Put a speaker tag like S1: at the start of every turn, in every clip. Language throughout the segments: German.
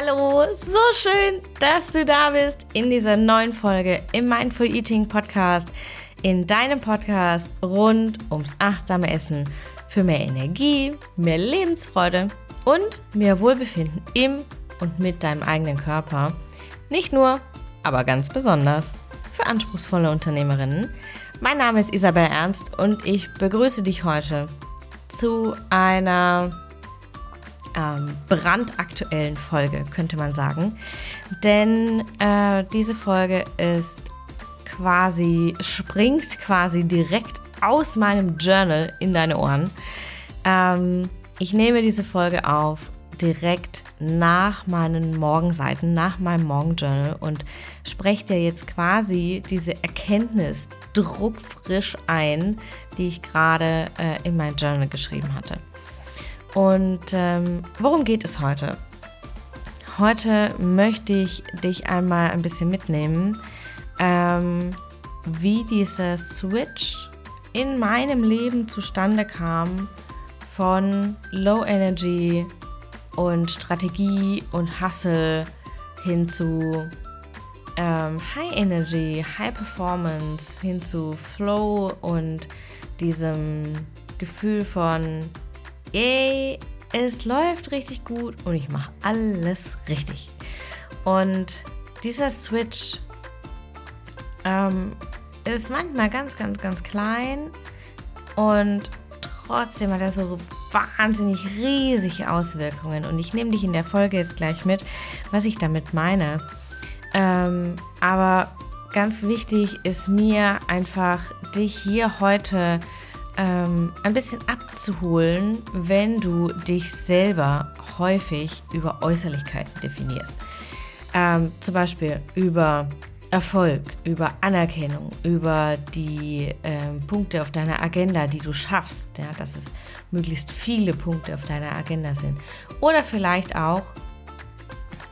S1: Hallo, so schön, dass du da bist in dieser neuen Folge im Mindful Eating Podcast, in deinem Podcast rund ums achtsame Essen für mehr Energie, mehr Lebensfreude und mehr Wohlbefinden im und mit deinem eigenen Körper. Nicht nur, aber ganz besonders für anspruchsvolle Unternehmerinnen. Mein Name ist Isabel Ernst und ich begrüße dich heute zu einer ähm, brandaktuellen Folge, könnte man sagen. Denn äh, diese Folge ist quasi, springt quasi direkt aus meinem Journal in deine Ohren. Ähm, ich nehme diese Folge auf direkt nach meinen Morgenseiten, nach meinem Morgenjournal und spreche dir jetzt quasi diese Erkenntnis druckfrisch ein, die ich gerade äh, in mein Journal geschrieben hatte. Und ähm, worum geht es heute? Heute möchte ich dich einmal ein bisschen mitnehmen, ähm, wie dieser Switch in meinem Leben zustande kam von Low Energy und Strategie und Hustle hin zu ähm, High Energy, High Performance, hin zu Flow und diesem Gefühl von ey, es läuft richtig gut und ich mache alles richtig. Und dieser Switch ähm, ist manchmal ganz, ganz, ganz klein und trotzdem hat er so wahnsinnig riesige Auswirkungen. Und ich nehme dich in der Folge jetzt gleich mit, was ich damit meine. Ähm, aber ganz wichtig ist mir einfach, dich hier heute ähm, ein bisschen abzuholen, wenn du dich selber häufig über Äußerlichkeiten definierst. Ähm, zum Beispiel über Erfolg, über Anerkennung, über die ähm, Punkte auf deiner Agenda, die du schaffst, ja, dass es möglichst viele Punkte auf deiner Agenda sind. Oder vielleicht auch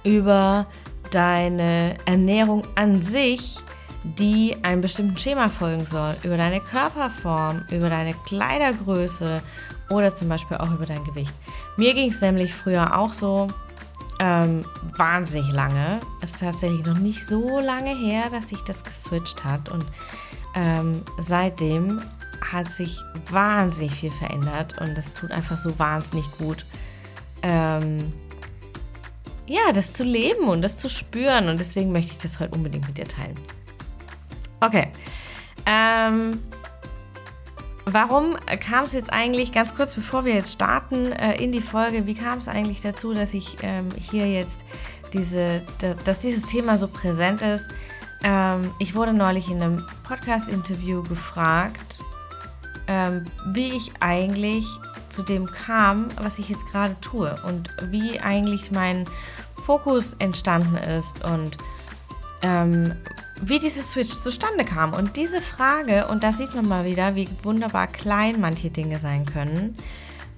S1: über deine Ernährung an sich, die einem bestimmten Schema folgen soll, über deine Körperform, über deine Kleidergröße oder zum Beispiel auch über dein Gewicht. Mir ging es nämlich früher auch so, ähm, wahnsinnig lange. Ist tatsächlich noch nicht so lange her, dass sich das geswitcht hat. Und ähm, seitdem hat sich wahnsinnig viel verändert und das tut einfach so wahnsinnig gut. Ähm, ja, das zu leben und das zu spüren und deswegen möchte ich das heute unbedingt mit dir teilen. Okay. Ähm, Warum kam es jetzt eigentlich, ganz kurz bevor wir jetzt starten äh, in die Folge, wie kam es eigentlich dazu, dass ich ähm, hier jetzt diese, dass dieses Thema so präsent ist? Ähm, ich wurde neulich in einem Podcast-Interview gefragt, ähm, wie ich eigentlich zu dem kam, was ich jetzt gerade tue und wie eigentlich mein Fokus entstanden ist und ähm, wie dieser Switch zustande kam. Und diese Frage, und da sieht man mal wieder, wie wunderbar klein manche Dinge sein können,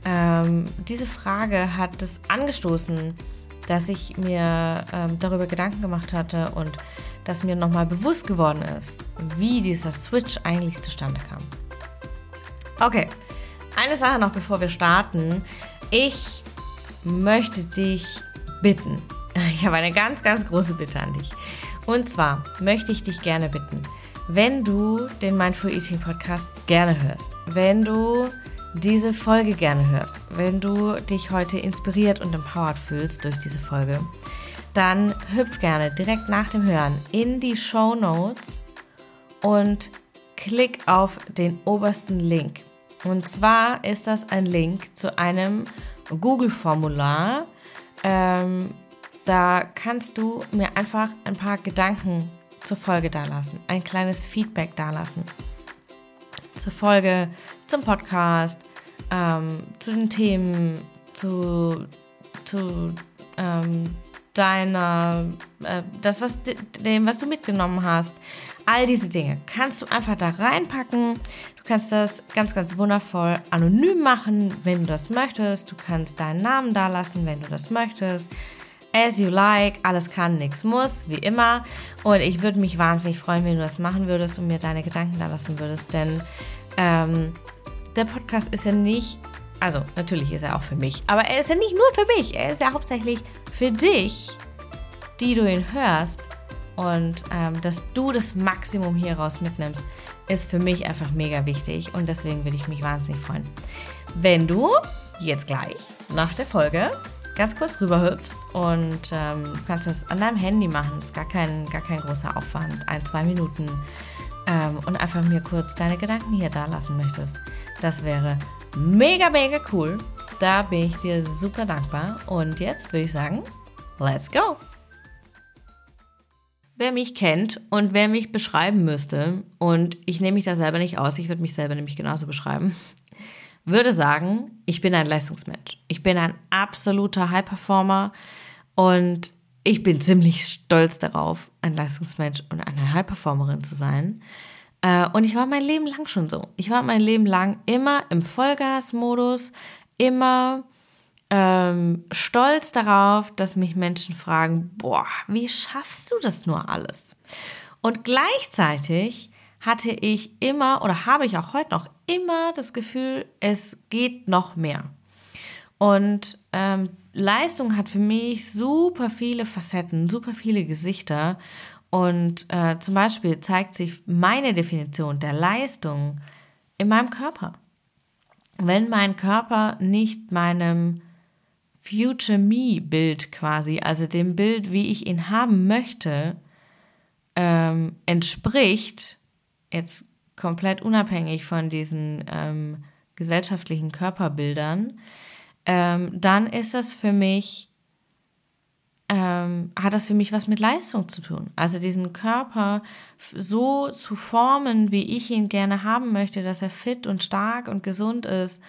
S1: ähm, diese Frage hat es angestoßen, dass ich mir ähm, darüber Gedanken gemacht hatte und dass mir nochmal bewusst geworden ist, wie dieser Switch eigentlich zustande kam. Okay, eine Sache noch, bevor wir starten. Ich möchte dich bitten, ich habe eine ganz, ganz große Bitte an dich. Und zwar möchte ich dich gerne bitten, wenn du den Mindful Eating Podcast gerne hörst, wenn du diese Folge gerne hörst, wenn du dich heute inspiriert und empowered fühlst durch diese Folge, dann hüpf gerne direkt nach dem Hören in die Show Notes und klick auf den obersten Link. Und zwar ist das ein Link zu einem Google-Formular, ähm, da kannst du mir einfach ein paar Gedanken zur Folge dalassen, ein kleines Feedback dalassen. Zur Folge, zum Podcast, ähm, zu den Themen, zu, zu ähm, deiner, äh, das, was dem, was du mitgenommen hast. All diese Dinge kannst du einfach da reinpacken. Du kannst das ganz, ganz wundervoll anonym machen, wenn du das möchtest. Du kannst deinen Namen dalassen, wenn du das möchtest. As you like, alles kann, nichts muss, wie immer. Und ich würde mich wahnsinnig freuen, wenn du das machen würdest und mir deine Gedanken da lassen würdest, denn ähm, der Podcast ist ja nicht, also natürlich ist er auch für mich, aber er ist ja nicht nur für mich, er ist ja hauptsächlich für dich, die du ihn hörst und ähm, dass du das Maximum hieraus mitnimmst, ist für mich einfach mega wichtig und deswegen würde ich mich wahnsinnig freuen, wenn du jetzt gleich nach der Folge ganz kurz rüberhüpfst und ähm, du kannst das an deinem Handy machen, das ist gar kein, gar kein großer Aufwand, ein, zwei Minuten ähm, und einfach mir kurz deine Gedanken hier da lassen möchtest. Das wäre mega, mega cool. Da bin ich dir super dankbar. Und jetzt würde ich sagen, let's go! Wer mich kennt und wer mich beschreiben müsste, und ich nehme mich da selber nicht aus, ich würde mich selber nämlich genauso beschreiben, würde sagen, ich bin ein Leistungsmensch. Ich bin ein absoluter High-Performer und ich bin ziemlich stolz darauf, ein Leistungsmensch und eine High-Performerin zu sein. Äh, und ich war mein Leben lang schon so. Ich war mein Leben lang immer im Vollgas-Modus, immer ähm, stolz darauf, dass mich Menschen fragen, boah, wie schaffst du das nur alles? Und gleichzeitig hatte ich immer oder habe ich auch heute noch immer das Gefühl, es geht noch mehr. Und ähm, Leistung hat für mich super viele Facetten, super viele Gesichter. Und äh, zum Beispiel zeigt sich meine Definition der Leistung in meinem Körper. Wenn mein Körper nicht meinem Future Me Bild quasi, also dem Bild, wie ich ihn haben möchte, ähm, entspricht, jetzt komplett unabhängig von diesen ähm, gesellschaftlichen Körperbildern, ähm, dann ist das für mich, ähm, hat das für mich was mit Leistung zu tun. Also diesen Körper so zu formen, wie ich ihn gerne haben möchte, dass er fit und stark und gesund ist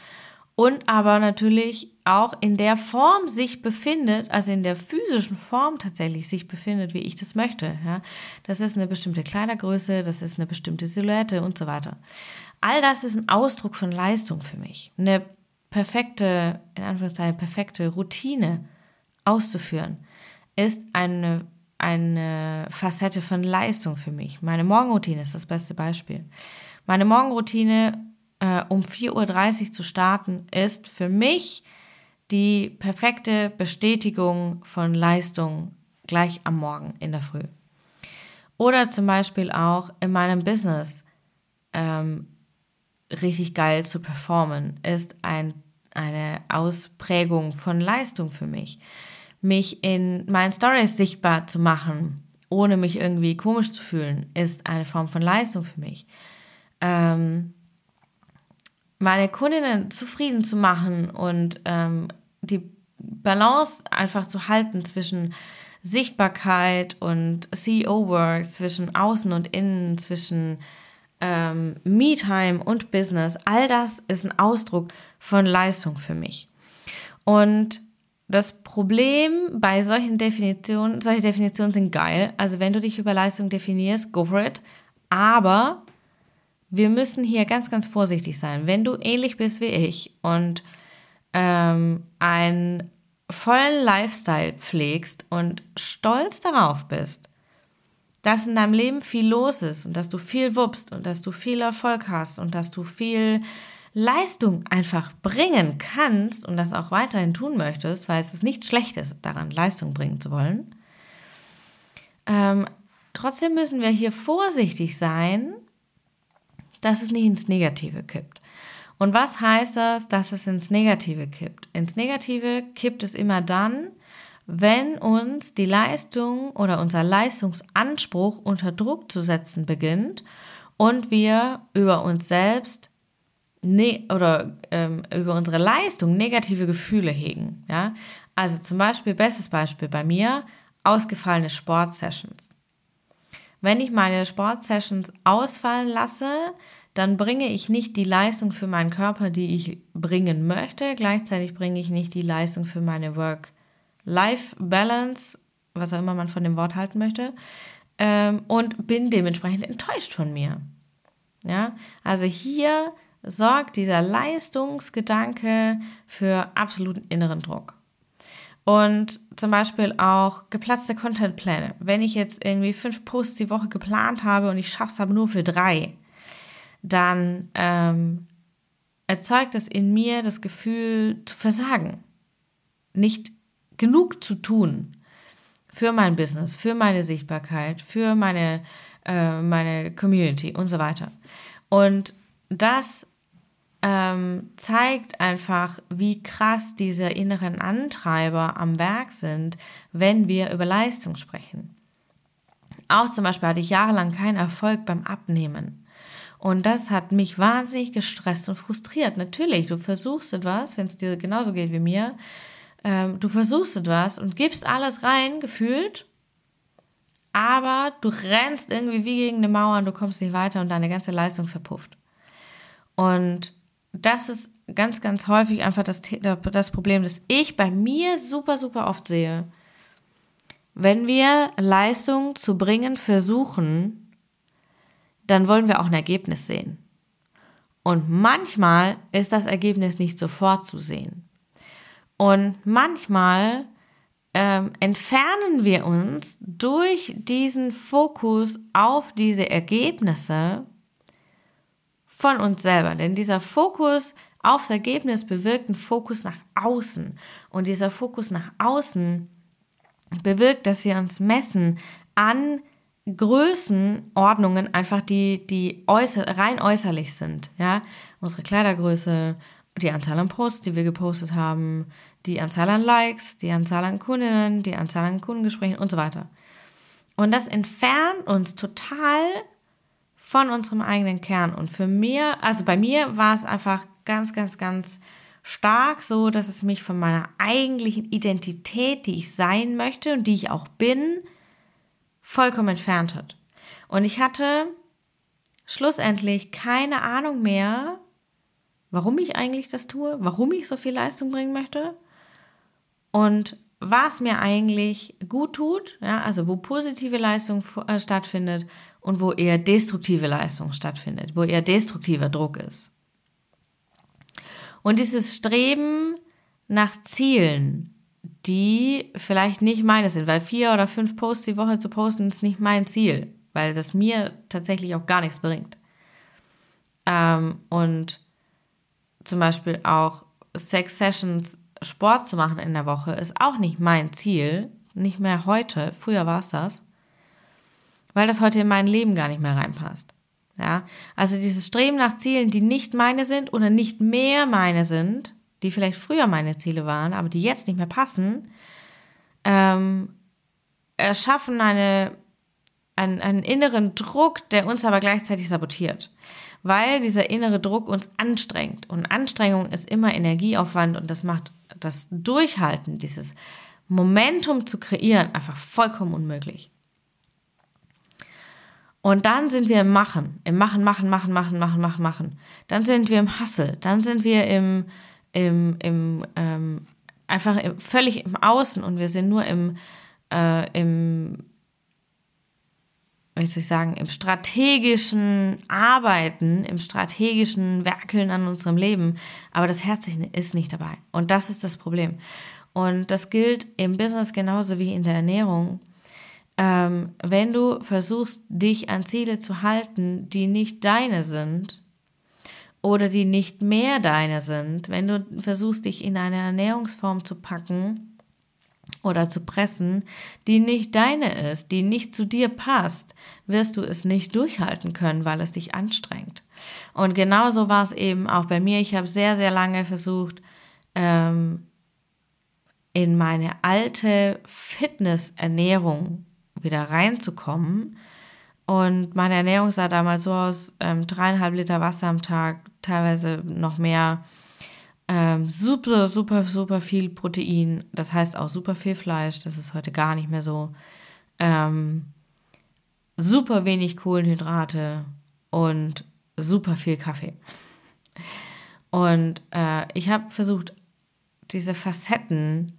S1: und aber natürlich auch in der Form sich befindet, also in der physischen Form tatsächlich sich befindet, wie ich das möchte. Ja? Das ist eine bestimmte Kleidergröße, das ist eine bestimmte Silhouette und so weiter. All das ist ein Ausdruck von Leistung für mich. Eine perfekte, in Anführungszeichen, perfekte Routine auszuführen, ist eine, eine Facette von Leistung für mich. Meine Morgenroutine ist das beste Beispiel. Meine Morgenroutine äh, um 4.30 Uhr zu starten, ist für mich die perfekte Bestätigung von Leistung gleich am Morgen in der Früh. Oder zum Beispiel auch in meinem Business ähm, richtig geil zu performen, ist ein, eine Ausprägung von Leistung für mich. Mich in meinen Stories sichtbar zu machen, ohne mich irgendwie komisch zu fühlen, ist eine Form von Leistung für mich. Ähm, meine Kundinnen zufrieden zu machen und ähm, die Balance einfach zu halten zwischen Sichtbarkeit und CEO-Work, zwischen Außen und Innen, zwischen ähm, Me-Time und Business, all das ist ein Ausdruck von Leistung für mich. Und das Problem bei solchen Definitionen, solche Definitionen sind geil. Also wenn du dich über Leistung definierst, go for it. Aber wir müssen hier ganz, ganz vorsichtig sein. Wenn du ähnlich bist wie ich und ähm, einen vollen Lifestyle pflegst und stolz darauf bist, dass in deinem Leben viel los ist und dass du viel wuppst und dass du viel Erfolg hast und dass du viel Leistung einfach bringen kannst und das auch weiterhin tun möchtest, weil es ist nichts Schlechtes daran, Leistung bringen zu wollen. Ähm, trotzdem müssen wir hier vorsichtig sein, dass es nicht ins Negative kippt. Und was heißt das, dass es ins Negative kippt? Ins Negative kippt es immer dann, wenn uns die Leistung oder unser Leistungsanspruch unter Druck zu setzen beginnt und wir über uns selbst ne oder ähm, über unsere Leistung negative Gefühle hegen. Ja? Also zum Beispiel, bestes Beispiel bei mir, ausgefallene Sportsessions. Wenn ich meine Sportsessions ausfallen lasse, dann bringe ich nicht die Leistung für meinen Körper, die ich bringen möchte. Gleichzeitig bringe ich nicht die Leistung für meine Work-Life-Balance, was auch immer man von dem Wort halten möchte, ähm, und bin dementsprechend enttäuscht von mir. Ja, also hier sorgt dieser Leistungsgedanke für absoluten inneren Druck. Und zum Beispiel auch geplatzte Contentpläne. Wenn ich jetzt irgendwie fünf Posts die Woche geplant habe und ich schaffe es aber nur für drei, dann ähm, erzeugt es in mir das Gefühl zu versagen, nicht genug zu tun für mein Business, für meine Sichtbarkeit, für meine, äh, meine Community und so weiter. Und das ähm, zeigt einfach, wie krass diese inneren Antreiber am Werk sind, wenn wir über Leistung sprechen. Auch zum Beispiel hatte ich jahrelang keinen Erfolg beim Abnehmen. Und das hat mich wahnsinnig gestresst und frustriert. Natürlich, du versuchst etwas, wenn es dir genauso geht wie mir, ähm, du versuchst etwas und gibst alles rein, gefühlt, aber du rennst irgendwie wie gegen eine Mauer und du kommst nicht weiter und deine ganze Leistung verpufft. Und das ist ganz, ganz häufig einfach das, das Problem, das ich bei mir super, super oft sehe. Wenn wir Leistung zu bringen versuchen, dann wollen wir auch ein Ergebnis sehen. Und manchmal ist das Ergebnis nicht sofort zu sehen. Und manchmal ähm, entfernen wir uns durch diesen Fokus auf diese Ergebnisse von uns selber. Denn dieser Fokus aufs Ergebnis bewirkt einen Fokus nach außen. Und dieser Fokus nach außen bewirkt, dass wir uns messen an Größenordnungen, einfach die, die äußer, rein äußerlich sind. Ja? Unsere Kleidergröße, die Anzahl an Posts, die wir gepostet haben, die Anzahl an Likes, die Anzahl an Kundinnen, die Anzahl an Kundengesprächen und so weiter. Und das entfernt uns total von unserem eigenen Kern. Und für mir, also bei mir war es einfach ganz, ganz, ganz stark so, dass es mich von meiner eigentlichen Identität, die ich sein möchte und die ich auch bin, vollkommen entfernt hat. Und ich hatte schlussendlich keine Ahnung mehr, warum ich eigentlich das tue, warum ich so viel Leistung bringen möchte und was mir eigentlich gut tut, ja, also wo positive Leistung äh, stattfindet und wo eher destruktive Leistung stattfindet, wo eher destruktiver Druck ist. Und dieses Streben nach Zielen, die vielleicht nicht meine sind, weil vier oder fünf Posts die Woche zu posten ist nicht mein Ziel, weil das mir tatsächlich auch gar nichts bringt. Ähm, und zum Beispiel auch Sex Sessions Sport zu machen in der Woche ist auch nicht mein Ziel, nicht mehr heute, früher war es das, weil das heute in mein Leben gar nicht mehr reinpasst. Ja, also dieses Streben nach Zielen, die nicht meine sind oder nicht mehr meine sind, die vielleicht früher meine Ziele waren, aber die jetzt nicht mehr passen, ähm, erschaffen eine, einen, einen inneren Druck, der uns aber gleichzeitig sabotiert weil dieser innere Druck uns anstrengt. Und Anstrengung ist immer Energieaufwand und das macht das Durchhalten, dieses Momentum zu kreieren, einfach vollkommen unmöglich. Und dann sind wir im Machen, im Machen, Machen, Machen, Machen, Machen, Machen, Machen. Dann sind wir im Hassel, dann sind wir im, im, im ähm, einfach im, völlig im Außen und wir sind nur im, äh, im wie soll ich sagen, im strategischen Arbeiten, im strategischen Werkeln an unserem Leben, aber das Herz ist nicht dabei. Und das ist das Problem. Und das gilt im Business genauso wie in der Ernährung. Ähm, wenn du versuchst, dich an Ziele zu halten, die nicht deine sind oder die nicht mehr deine sind, wenn du versuchst, dich in eine Ernährungsform zu packen, oder zu pressen, die nicht deine ist, die nicht zu dir passt, wirst du es nicht durchhalten können, weil es dich anstrengt. Und genauso war es eben auch bei mir. Ich habe sehr, sehr lange versucht, ähm, in meine alte Fitnessernährung wieder reinzukommen. Und meine Ernährung sah damals so aus, ähm, dreieinhalb Liter Wasser am Tag, teilweise noch mehr ähm, super, super, super viel Protein. Das heißt auch super viel Fleisch. Das ist heute gar nicht mehr so. Ähm, super wenig Kohlenhydrate und super viel Kaffee. Und äh, ich habe versucht, diese Facetten,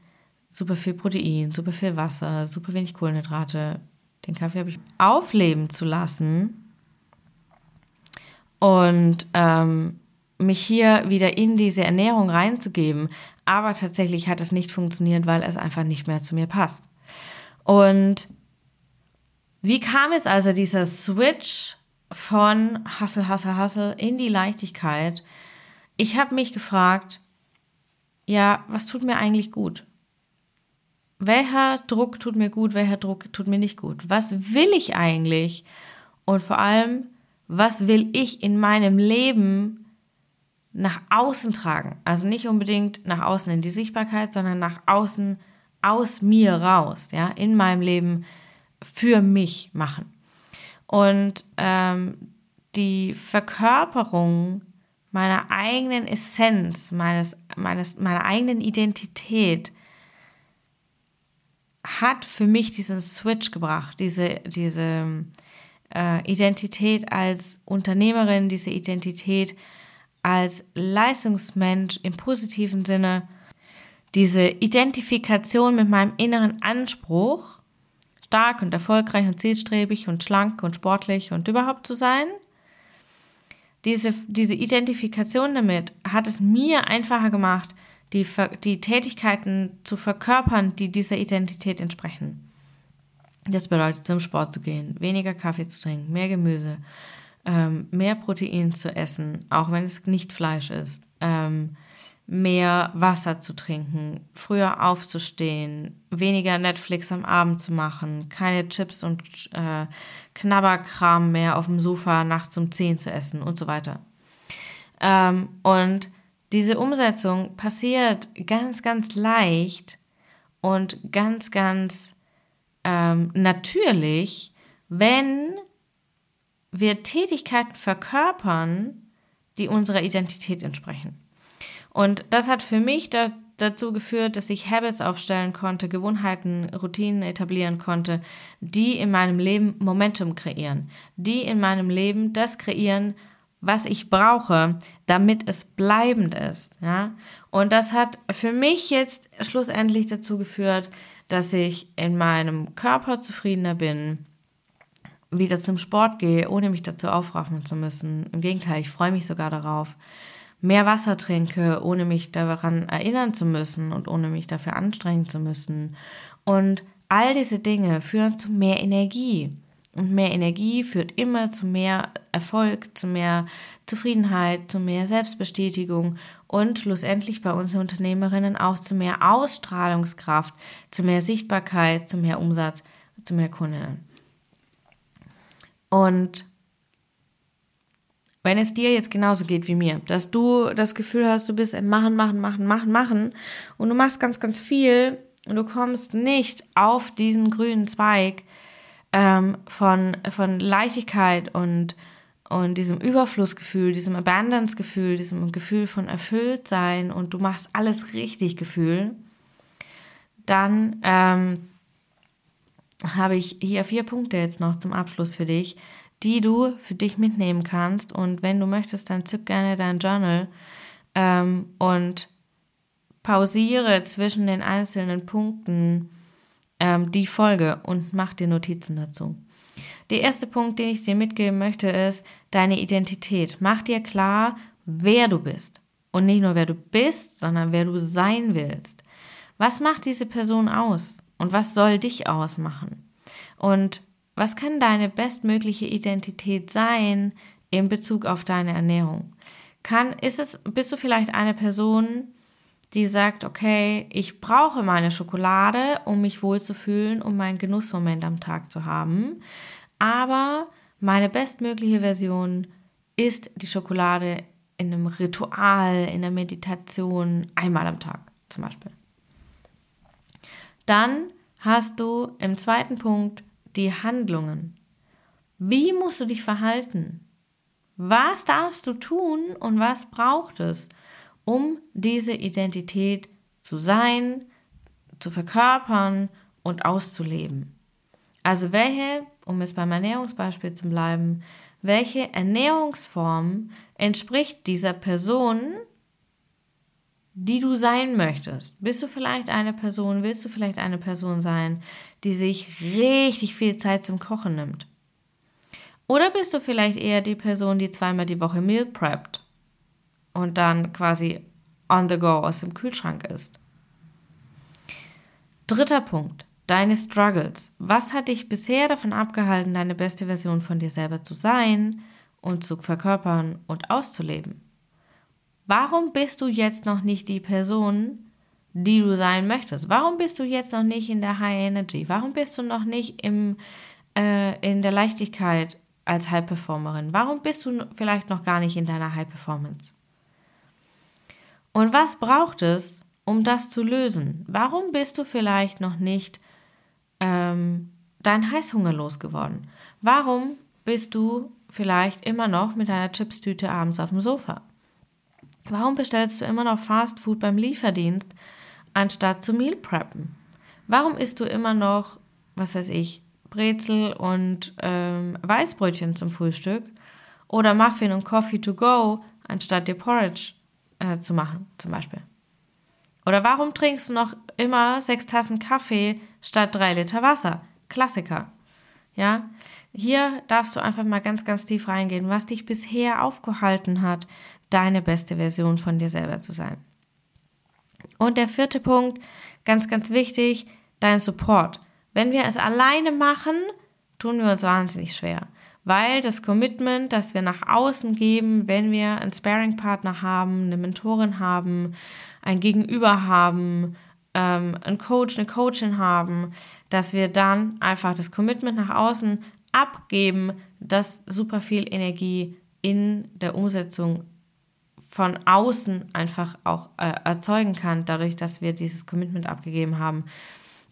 S1: super viel Protein, super viel Wasser, super wenig Kohlenhydrate, den Kaffee habe ich aufleben zu lassen. Und ähm, mich hier wieder in diese Ernährung reinzugeben. Aber tatsächlich hat es nicht funktioniert, weil es einfach nicht mehr zu mir passt. Und wie kam jetzt also dieser Switch von Hustle, Hustle, Hustle in die Leichtigkeit? Ich habe mich gefragt, ja, was tut mir eigentlich gut? Welcher Druck tut mir gut, welcher Druck tut mir nicht gut? Was will ich eigentlich? Und vor allem, was will ich in meinem Leben nach außen tragen? Also nicht unbedingt nach außen in die Sichtbarkeit, sondern nach außen aus mir raus, ja, in meinem Leben für mich machen. Und ähm, die Verkörperung meiner eigenen Essenz, meines, meines, meiner eigenen Identität hat für mich diesen Switch gebracht, diese, diese äh, Identität als Unternehmerin, diese Identität als Leistungsmensch im positiven Sinne, diese Identifikation mit meinem inneren Anspruch, stark und erfolgreich und zielstrebig und schlank und sportlich und überhaupt zu sein. Diese, diese Identifikation damit hat es mir einfacher gemacht, die, die Tätigkeiten zu verkörpern, die dieser Identität entsprechen. Das bedeutet, zum Sport zu gehen, weniger Kaffee zu trinken, mehr Gemüse, ähm, mehr Protein zu essen, auch wenn es nicht Fleisch ist, ähm, mehr Wasser zu trinken, früher aufzustehen, weniger Netflix am Abend zu machen, keine Chips und äh, Knabberkram mehr auf dem Sofa nachts um 10 zu essen und so weiter. Ähm, und diese Umsetzung passiert ganz, ganz leicht und ganz, ganz ähm, natürlich, wenn wir Tätigkeiten verkörpern, die unserer Identität entsprechen. Und das hat für mich da, dazu geführt, dass ich Habits aufstellen konnte, Gewohnheiten, Routinen etablieren konnte, die in meinem Leben Momentum kreieren, die in meinem Leben das kreieren, was ich brauche, damit es bleibend ist, ja. Und das hat für mich jetzt schlussendlich dazu geführt, dass ich in meinem Körper zufriedener bin, wieder zum Sport gehe, ohne mich dazu aufraffen zu müssen. Im Gegenteil, ich freue mich sogar darauf. Mehr Wasser trinke, ohne mich daran erinnern zu müssen und ohne mich dafür anstrengen zu müssen. Und all diese Dinge führen zu mehr Energie. Und mehr Energie führt immer zu mehr Erfolg, zu mehr Zufriedenheit, zu mehr Selbstbestätigung und schlussendlich bei uns Unternehmerinnen auch zu mehr Ausstrahlungskraft, zu mehr Sichtbarkeit, zu mehr Umsatz, zu mehr Kundinnen. Und wenn es dir jetzt genauso geht wie mir, dass du das Gefühl hast, du bist im Machen, Machen, Machen, Machen, Machen und du machst ganz, ganz viel und du kommst nicht auf diesen grünen Zweig ähm, von, von Leichtigkeit und und diesem Überflussgefühl, diesem Abundance-Gefühl, diesem Gefühl von Erfülltsein und du machst alles richtig Gefühl, dann ähm, habe ich hier vier Punkte jetzt noch zum Abschluss für dich, die du für dich mitnehmen kannst. Und wenn du möchtest, dann zück gerne dein Journal ähm, und pausiere zwischen den einzelnen Punkten ähm, die Folge und mach dir Notizen dazu. Der erste Punkt, den ich dir mitgeben möchte, ist deine Identität. Mach dir klar, wer du bist. Und nicht nur wer du bist, sondern wer du sein willst. Was macht diese Person aus? Und was soll dich ausmachen? Und was kann deine bestmögliche Identität sein in Bezug auf deine Ernährung? Kann, ist es, bist du vielleicht eine Person, die sagt, okay, ich brauche meine Schokolade, um mich wohlzufühlen, um meinen Genussmoment am Tag zu haben. Aber meine bestmögliche Version ist die Schokolade in einem Ritual, in der Meditation, einmal am Tag zum Beispiel. Dann hast du im zweiten Punkt die Handlungen. Wie musst du dich verhalten? Was darfst du tun und was braucht es, um diese Identität zu sein, zu verkörpern und auszuleben? Also welche um es beim Ernährungsbeispiel zu bleiben, welche Ernährungsform entspricht dieser Person, die du sein möchtest? Bist du vielleicht eine Person, willst du vielleicht eine Person sein, die sich richtig viel Zeit zum Kochen nimmt? Oder bist du vielleicht eher die Person, die zweimal die Woche Meal preppt und dann quasi on the go aus dem Kühlschrank ist? Dritter Punkt deine Struggles. Was hat dich bisher davon abgehalten, deine beste Version von dir selber zu sein und zu verkörpern und auszuleben? Warum bist du jetzt noch nicht die Person, die du sein möchtest? Warum bist du jetzt noch nicht in der High Energy? Warum bist du noch nicht im, äh, in der Leichtigkeit als High Performerin? Warum bist du vielleicht noch gar nicht in deiner High Performance? Und was braucht es, um das zu lösen? Warum bist du vielleicht noch nicht ähm, dein Heißhunger losgeworden? Warum bist du vielleicht immer noch mit deiner Chipstüte abends auf dem Sofa? Warum bestellst du immer noch Fast Food beim Lieferdienst, anstatt zu Meal preppen? Warum isst du immer noch, was weiß ich, Brezel und ähm, Weißbrötchen zum Frühstück oder Muffin und Coffee to go, anstatt dir Porridge äh, zu machen, zum Beispiel? Oder warum trinkst du noch immer sechs Tassen Kaffee statt drei Liter Wasser? Klassiker. Ja, hier darfst du einfach mal ganz, ganz tief reingehen, was dich bisher aufgehalten hat, deine beste Version von dir selber zu sein. Und der vierte Punkt, ganz, ganz wichtig, dein Support. Wenn wir es alleine machen, tun wir uns wahnsinnig schwer, weil das Commitment, das wir nach außen geben, wenn wir einen Sparing-Partner haben, eine Mentorin haben, ein Gegenüber haben, ähm, einen Coach, eine Coachin haben, dass wir dann einfach das Commitment nach außen abgeben, das super viel Energie in der Umsetzung von außen einfach auch äh, erzeugen kann, dadurch, dass wir dieses Commitment abgegeben haben.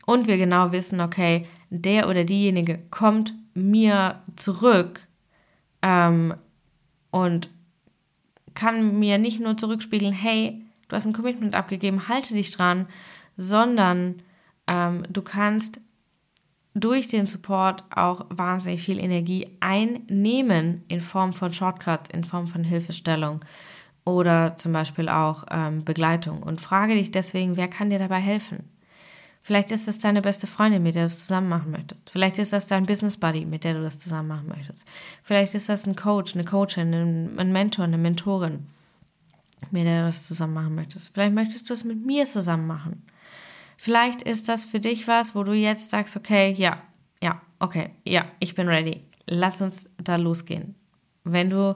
S1: Und wir genau wissen, okay, der oder diejenige kommt mir zurück ähm, und kann mir nicht nur zurückspiegeln, hey, du hast ein Commitment abgegeben, halte dich dran, sondern ähm, du kannst durch den Support auch wahnsinnig viel Energie einnehmen in Form von Shortcuts, in Form von Hilfestellung oder zum Beispiel auch ähm, Begleitung. Und frage dich deswegen, wer kann dir dabei helfen? Vielleicht ist das deine beste Freundin, mit der du es zusammen machen möchtest. Vielleicht ist das dein Business Buddy, mit der du das zusammen machen möchtest. Vielleicht ist das ein Coach, eine Coachin, ein Mentor, eine Mentorin, mit der du das zusammen machen möchtest. Vielleicht möchtest du es mit mir zusammen machen. Vielleicht ist das für dich was, wo du jetzt sagst, okay, ja, ja, okay, ja, ich bin ready. Lass uns da losgehen. Wenn du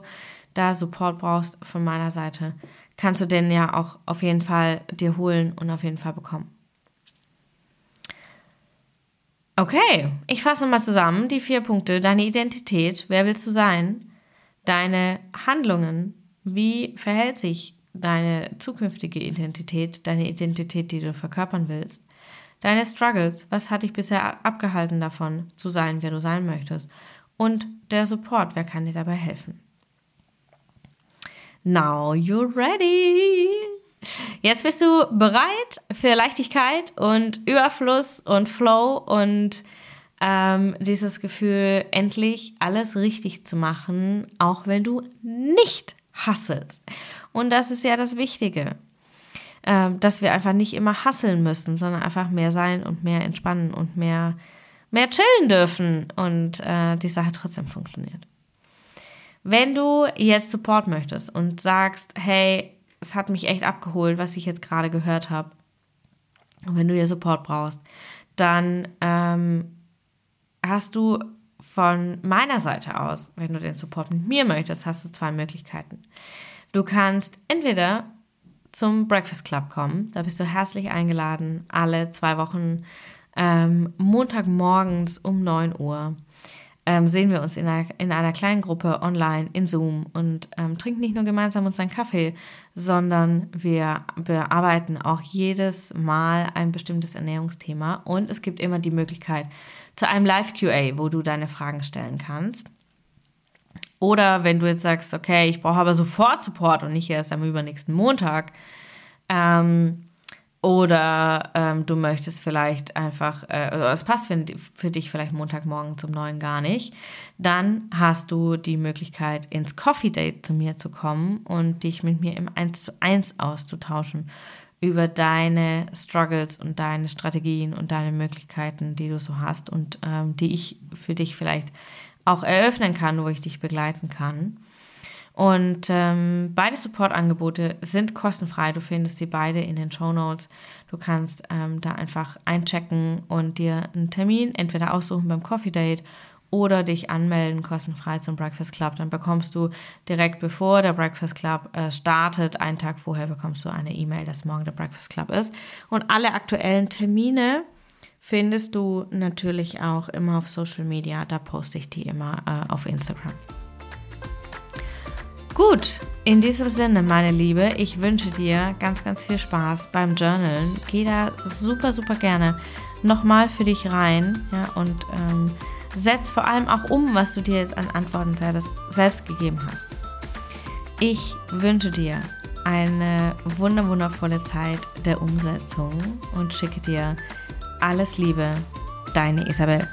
S1: da Support brauchst von meiner Seite, kannst du den ja auch auf jeden Fall dir holen und auf jeden Fall bekommen. Okay, ich fasse mal zusammen die vier Punkte. Deine Identität, wer willst du sein? Deine Handlungen, wie verhält sich deine zukünftige Identität, deine Identität, die du verkörpern willst? Deine Struggles, was hat dich bisher abgehalten davon, zu sein, wer du sein möchtest? Und der Support, wer kann dir dabei helfen? Now you're ready. Jetzt bist du bereit für Leichtigkeit und Überfluss und Flow und ähm, dieses Gefühl, endlich alles richtig zu machen, auch wenn du nicht hasselst. Und das ist ja das Wichtige, äh, dass wir einfach nicht immer hasseln müssen, sondern einfach mehr sein und mehr entspannen und mehr, mehr chillen dürfen und äh, die Sache trotzdem funktioniert. Wenn du jetzt Support möchtest und sagst, hey, es hat mich echt abgeholt, was ich jetzt gerade gehört habe, und wenn du hier Support brauchst, dann ähm, hast du von meiner Seite aus, wenn du den Support mit mir möchtest, hast du zwei Möglichkeiten. Du kannst entweder zum Breakfast Club kommen, da bist du herzlich eingeladen, alle zwei Wochen ähm, Montagmorgens um 9 Uhr ähm, sehen wir uns in einer, in einer kleinen Gruppe online in Zoom und ähm, trinken nicht nur gemeinsam unseren Kaffee, sondern wir bearbeiten auch jedes Mal ein bestimmtes Ernährungsthema und es gibt immer die Möglichkeit zu einem Live-QA, wo du deine Fragen stellen kannst. Oder wenn du jetzt sagst, okay, ich brauche aber sofort Support und nicht erst am übernächsten Montag, ähm, oder ähm, du möchtest vielleicht einfach, äh, oder es passt für, für dich vielleicht Montagmorgen zum Neuen gar nicht, dann hast du die Möglichkeit, ins Coffee Date zu mir zu kommen und dich mit mir im 1 zu 1 auszutauschen über deine Struggles und deine Strategien und deine Möglichkeiten, die du so hast und ähm, die ich für dich vielleicht auch eröffnen kann, wo ich dich begleiten kann. Und ähm, beide Supportangebote sind kostenfrei. Du findest sie beide in den Show Notes. Du kannst ähm, da einfach einchecken und dir einen Termin entweder aussuchen beim Coffee Date oder dich anmelden kostenfrei zum Breakfast Club. Dann bekommst du direkt bevor der Breakfast Club äh, startet, einen Tag vorher bekommst du eine E-Mail, dass morgen der Breakfast Club ist. Und alle aktuellen Termine findest du natürlich auch immer auf Social Media. Da poste ich die immer äh, auf Instagram. Gut, in diesem Sinne, meine Liebe, ich wünsche dir ganz, ganz viel Spaß beim Journalen. Geh da super, super gerne nochmal für dich rein ja, und ähm, setz vor allem auch um, was du dir jetzt an Antworten selbst, selbst gegeben hast. Ich wünsche dir eine wunderwundervolle Zeit der Umsetzung und schicke dir alles Liebe, deine Isabel.